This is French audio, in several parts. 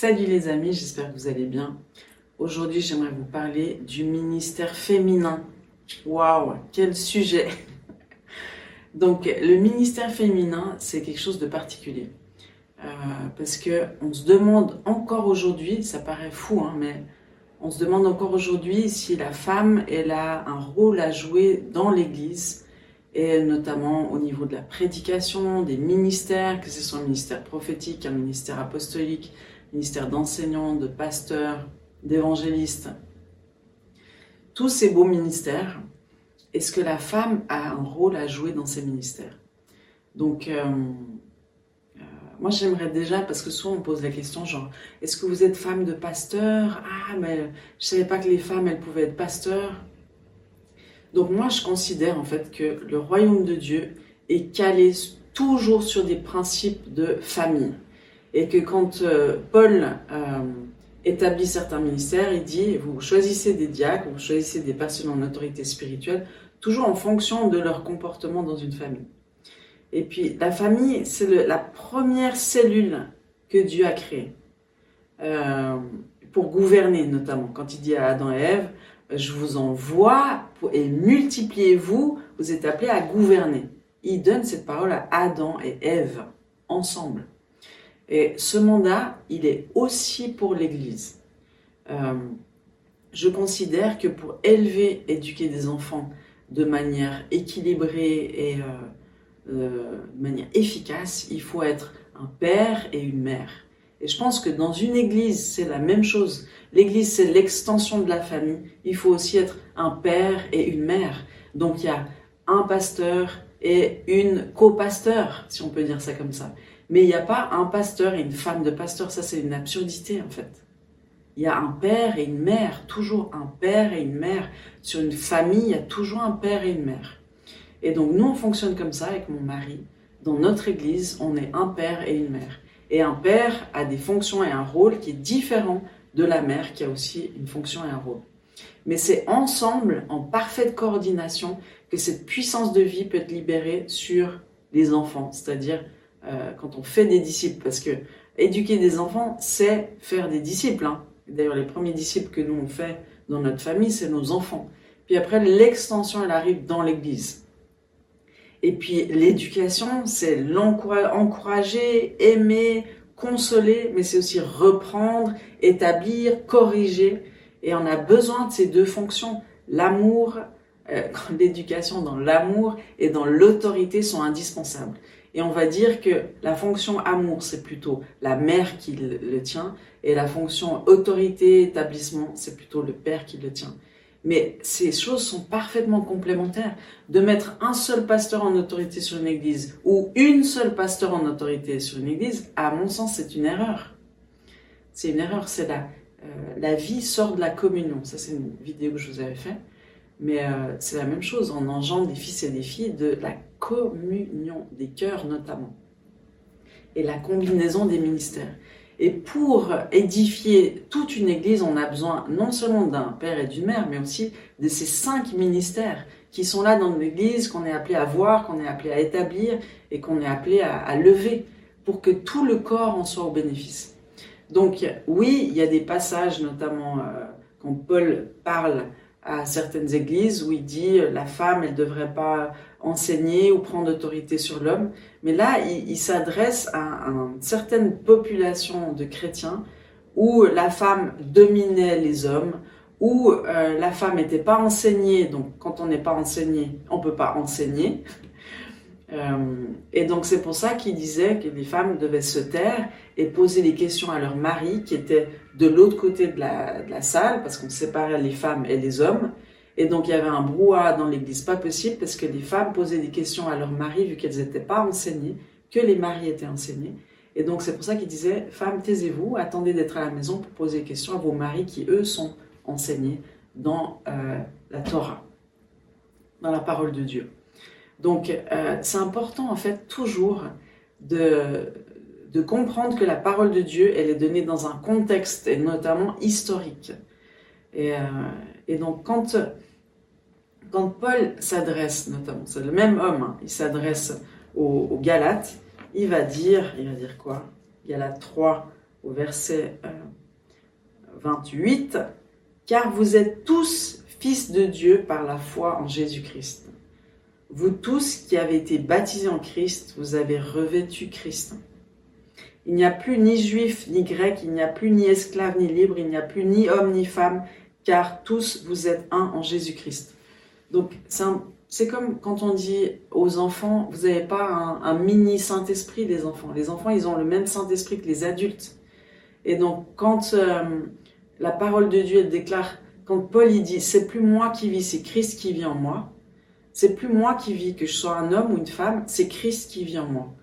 Salut les amis, j'espère que vous allez bien. Aujourd'hui, j'aimerais vous parler du ministère féminin. Waouh, quel sujet Donc, le ministère féminin, c'est quelque chose de particulier. Euh, parce que on se demande encore aujourd'hui, ça paraît fou, hein, mais on se demande encore aujourd'hui si la femme, elle a un rôle à jouer dans l'Église, et notamment au niveau de la prédication, des ministères, que ce soit un ministère prophétique, un ministère apostolique, ministère d'enseignants, de pasteurs, d'évangélistes. Tous ces beaux ministères, est-ce que la femme a un rôle à jouer dans ces ministères? Donc, euh, euh, moi j'aimerais déjà, parce que souvent on pose la question genre, est-ce que vous êtes femme de pasteur? Ah, mais je savais pas que les femmes, elles pouvaient être pasteurs. Donc moi, je considère en fait que le royaume de Dieu est calé toujours sur des principes de famille. Et que quand euh, Paul euh, établit certains ministères, il dit, vous choisissez des diacres, vous choisissez des personnes en autorité spirituelle, toujours en fonction de leur comportement dans une famille. Et puis la famille, c'est la première cellule que Dieu a créée. Euh, pour gouverner notamment. Quand il dit à Adam et Ève, je vous envoie et multipliez-vous, vous êtes appelés à gouverner. Il donne cette parole à Adam et Ève ensemble. Et ce mandat, il est aussi pour l'Église. Euh, je considère que pour élever, éduquer des enfants de manière équilibrée et euh, euh, de manière efficace, il faut être un père et une mère. Et je pense que dans une église, c'est la même chose. L'église, c'est l'extension de la famille. Il faut aussi être un père et une mère. Donc il y a un pasteur et une co-pasteur, si on peut dire ça comme ça. Mais il n'y a pas un pasteur et une femme de pasteur. Ça, c'est une absurdité, en fait. Il y a un père et une mère, toujours un père et une mère. Sur une famille, il y a toujours un père et une mère. Et donc, nous, on fonctionne comme ça avec mon mari. Dans notre église, on est un père et une mère. Et un père a des fonctions et un rôle qui est différent de la mère qui a aussi une fonction et un rôle. Mais c'est ensemble, en parfaite coordination, que cette puissance de vie peut être libérée sur les enfants, c'est-à-dire euh, quand on fait des disciples, parce que éduquer des enfants, c'est faire des disciples. Hein. D'ailleurs, les premiers disciples que nous on fait dans notre famille, c'est nos enfants. Puis après, l'extension, elle arrive dans l'Église. Et puis l'éducation, c'est l'encourager, aimer, consoler, mais c'est aussi reprendre, établir, corriger. Et on a besoin de ces deux fonctions. L'amour, euh, l'éducation dans l'amour et dans l'autorité sont indispensables. Et on va dire que la fonction amour, c'est plutôt la mère qui le tient, et la fonction autorité, établissement, c'est plutôt le père qui le tient. Mais ces choses sont parfaitement complémentaires. De mettre un seul pasteur en autorité sur une église ou une seule pasteur en autorité sur une église, à mon sens, c'est une erreur. C'est une erreur. C'est la, euh, la vie sort de la communion. Ça, c'est une vidéo que je vous avais fait. Mais euh, c'est la même chose. On engendre des fils et des filles de la communion des cœurs notamment. Et la combinaison des ministères. Et pour édifier toute une église, on a besoin non seulement d'un père et d'une mère, mais aussi de ces cinq ministères qui sont là dans l'église, qu'on est appelé à voir, qu'on est appelé à établir et qu'on est appelé à, lever pour que tout le corps en soit au bénéfice. Donc oui, il y a des passages, notamment euh, quand Paul parle à certaines églises où il dit euh, la femme, elle ne devrait pas enseigner ou prendre autorité sur l'homme. Mais là, il, s'adresse à, une certaine population de chrétiens où la femme dominait les hommes, où euh, la femme n'était pas enseignée. Donc, quand on n'est pas enseigné, on peut pas enseigner. Euh, et donc, c'est pour ça qu'il disait que les femmes devaient se taire et poser des questions à leur mari qui était de l'autre côté de la, salle, parce qu'on séparait les femmes et les hommes. Et donc il y avait un brouhaha dans l'église, pas possible, parce que les femmes posaient des questions à leurs maris, vu qu'elles n'étaient pas enseignées, que les maris étaient enseignés. Et donc c'est pour ça qu'il disait, femmes, taisez-vous, attendez d'être à la maison pour poser des questions à vos maris qui, eux, sont enseignés dans euh, la Torah, dans la parole de Dieu. Donc euh, c'est important, en fait, toujours de, de comprendre que la parole de Dieu, elle est donnée dans un contexte, et notamment historique. Et, euh, et donc quand quand Paul s'adresse, notamment, c'est le même homme, hein, il s'adresse aux, Galates, il va dire, il va dire quoi? Galates 3, au verset 28, euh, car vous êtes tous fils de Dieu par la foi en Jésus-Christ. Vous tous qui avez été baptisés en Christ, vous avez revêtu Christ. Il n'y a plus ni juif ni grec, il n'y a plus ni esclave ni libre, il n'y a plus ni homme ni femme, car tous vous êtes un en Jésus-Christ. Donc c'est comme quand on dit aux enfants, vous n'avez pas un, mini Saint-Esprit des enfants. Les enfants, ils ont le même Saint-Esprit que les adultes. Et donc quand euh, la parole de Dieu déclare, quand Paul il dit, c'est plus moi qui vis, c'est Christ qui vit en moi. C'est plus moi qui vis, que je sois un homme ou une femme, c'est Christ qui vit en moi.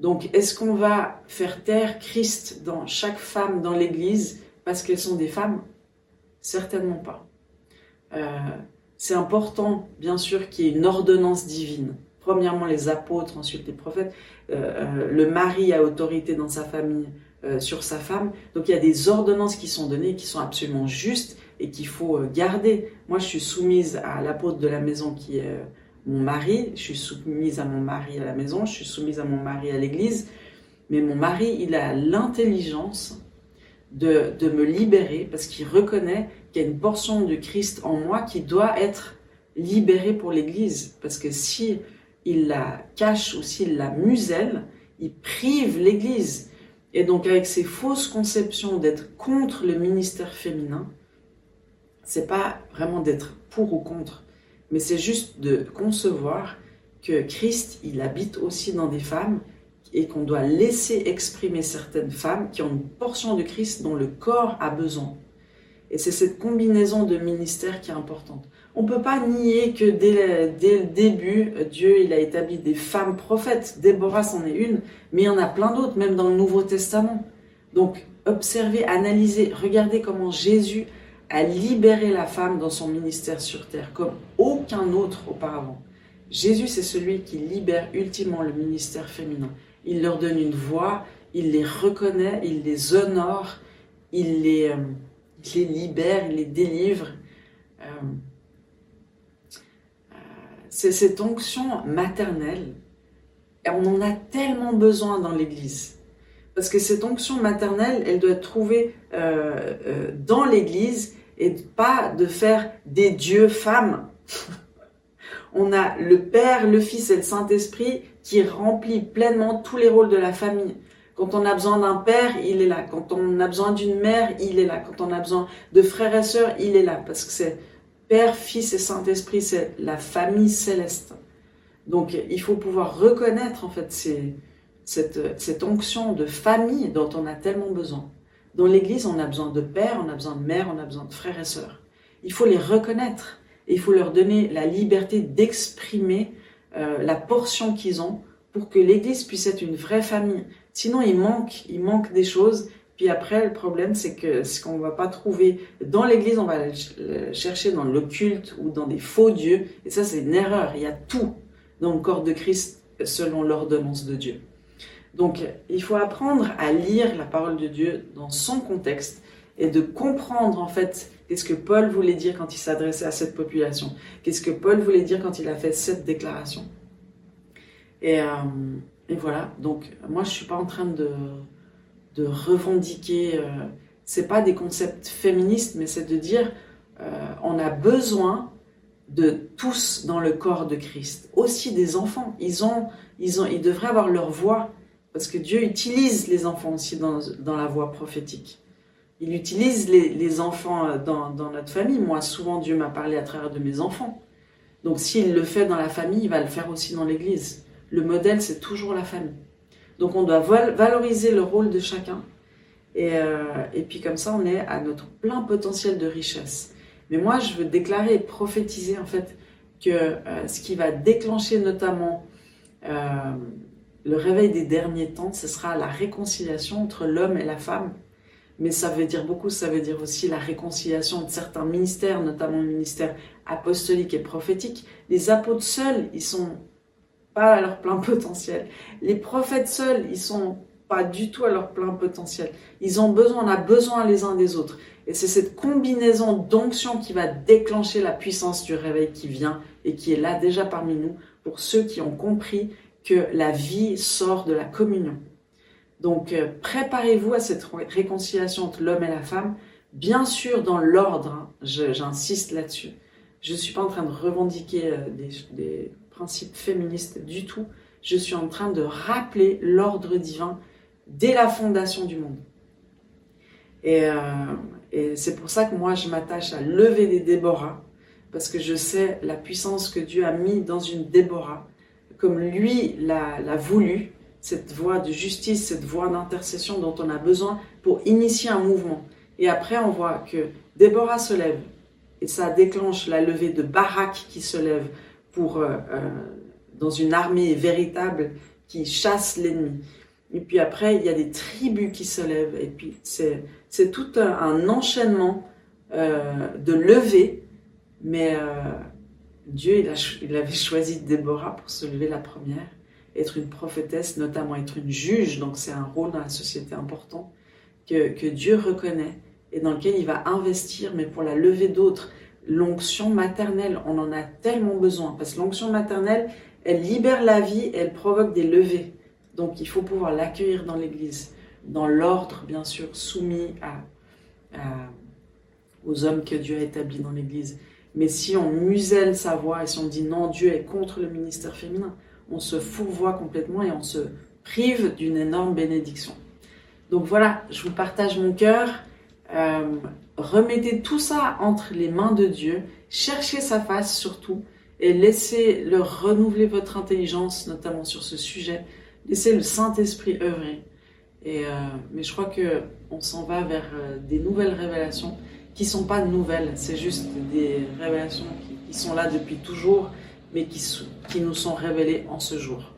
Donc, est-ce qu'on va faire taire Christ dans chaque femme dans l'Église parce qu'elles sont des femmes? Certainement pas. Euh, c'est important, bien sûr, qu'il y ait une ordonnance divine. Premièrement, les apôtres, ensuite les prophètes. Euh, euh, le mari a autorité dans sa famille sur sa femme. Donc, il y a des ordonnances qui sont données, qui sont absolument justes et qu'il faut garder. Moi, je suis soumise à l'apôtre de la maison qui est mon mari, je suis soumise à mon mari à la maison, je suis soumise à mon mari à l'église, mais mon mari, il a l'intelligence de, de, me libérer parce qu'il reconnaît qu'il y a une portion de Christ en moi qui doit être libérée pour l'église. Parce que si il la cache ou s'il la muselle, il prive l'église. Et donc avec ces fausses conceptions d'être contre le ministère féminin, c'est pas vraiment d'être pour ou contre, mais c'est juste de concevoir que Christ, il habite aussi dans des femmes et qu'on doit laisser exprimer certaines femmes qui ont une portion de Christ dont le corps a besoin. Et c'est cette combinaison de ministères qui est importante. On ne peut pas nier que dès le, début, Dieu il a établi des femmes prophètes. Déborah c'en est une, mais il y en a plein d'autres, même dans le Nouveau Testament. Donc, observez, analysez, regardez comment Jésus a libéré la femme dans son ministère sur terre comme aucun autre auparavant. Jésus, c'est celui qui libère ultimement le ministère féminin. Il leur donne une voix, il les reconnaît, il les honore, il les, euh, libère, il les délivre. Euh, euh, c'est cette onction maternelle. Et on en a tellement besoin dans l'Église. Parce que cette onction maternelle, elle doit être trouvée dans l'Église et pas de faire des dieux femmes. On a le Père, le Fils et le Saint-Esprit qui remplit pleinement tous les rôles de la famille. Quand on a besoin d'un père, il est là. Quand on a besoin d'une mère, il est là. Quand on a besoin de frères et sœurs, il est là. Parce que c'est Père, Fils et Saint-Esprit, c'est la famille céleste. Donc il faut pouvoir reconnaître en fait cette, onction de famille dont on a tellement besoin. Dans l'Église, on a besoin de pères, on a besoin de mères, on a besoin de frères et sœurs. Il faut les reconnaître et il faut leur donner la liberté d'exprimer euh, la portion qu'ils ont pour que l'Église puisse être une vraie famille. Sinon, il manque, il manque des choses. Puis après, le problème, c'est que qu'on ne va pas trouver dans l'Église, on va chercher dans l'occulte ou dans des faux dieux. Et ça, c'est une erreur. Il y a tout dans le corps de Christ selon l'ordonnance de Dieu. Donc, il faut apprendre à lire la parole de Dieu dans son contexte et de comprendre en fait qu'est-ce que Paul voulait dire quand il s'adressait à cette population, qu'est-ce que Paul voulait dire quand il a fait cette déclaration. Et, euh, voilà, donc moi je suis pas en train de, de revendiquer, euh, c'est pas des concepts féministes, mais c'est de dire euh, on a besoin de tous dans le corps de Christ, aussi des enfants, ils ont, ils ont, ils devraient avoir leur voix parce que Dieu utilise les enfants aussi dans, la voie prophétique. Il utilise les, enfants euh, dans, notre famille. Moi, souvent, Dieu m'a parlé à travers de mes enfants. Donc, s'il le fait dans la famille, il va le faire aussi dans l'Église. Le modèle, c'est toujours la famille. Donc, on doit valoriser le rôle de chacun. Et, euh, et, puis, comme ça, on est à notre plein potentiel de richesse. Mais moi, je veux déclarer et prophétiser, en fait, que euh, ce qui va déclencher notamment le réveil des derniers temps, ce sera la réconciliation entre l'homme et la femme. Mais ça veut dire beaucoup, ça veut dire aussi la réconciliation de certains ministères, notamment le ministère apostolique et prophétique. Les apôtres seuls, ils sont pas à leur plein potentiel. Les prophètes seuls, ils sont pas du tout à leur plein potentiel. Ils ont besoin, on a besoin les uns des autres. Et c'est cette combinaison d'onction qui va déclencher la puissance du réveil qui vient et qui est là déjà parmi nous pour ceux qui ont compris que la vie sort de la communion. Donc euh, préparez-vous à cette réconciliation entre l'homme et la femme, bien sûr dans l'ordre, hein, j'insiste là-dessus. Je ne suis pas en train de revendiquer euh, des, principes féministes du tout, je suis en train de rappeler l'ordre divin dès la fondation du monde. Et, euh, et c'est pour ça que moi je m'attache à lever des Déborah, parce que je sais la puissance que Dieu a mis dans une Déborah, comme lui l'a voulu, cette voie de justice, cette voie d'intercession dont on a besoin pour initier un mouvement. Et après, on voit que Déborah se lève, et ça déclenche la levée de Barak qui se lève pour, euh, euh, dans une armée véritable qui chasse l'ennemi. Et puis après, il y a des tribus qui se lèvent, et puis c'est tout un, enchaînement euh, de levée mais Dieu, il, avait choisi Déborah pour se lever la première, être une prophétesse, notamment être une juge, donc c'est un rôle dans la société important que, Dieu reconnaît et dans lequel il va investir, mais pour la levée d'autres. L'onction maternelle, on en a tellement besoin, parce que l'onction maternelle, elle libère la vie, elle provoque des levées. Donc il faut pouvoir l'accueillir dans l'Église, dans l'ordre, bien sûr, soumis à, aux hommes que Dieu a établis dans l'Église. Mais si on muselle sa voix et si on dit non, Dieu est contre le ministère féminin, on se fourvoie complètement et on se prive d'une énorme bénédiction. Donc voilà, je vous partage mon cœur. Euh, remettez tout ça entre les mains de Dieu. Cherchez sa face surtout et laissez-le renouveler votre intelligence, notamment sur ce sujet. Laissez le Saint-Esprit œuvrer. Et, euh, mais je crois que on s'en va vers euh, des nouvelles révélations qui sont pas nouvelles, c'est juste des révélations qui, sont là depuis toujours, mais qui, nous sont révélées en ce jour.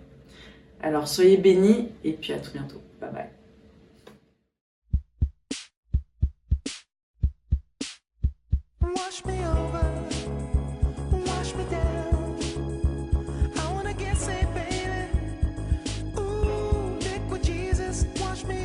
Alors soyez bénis et puis à tout bientôt. Bye bye.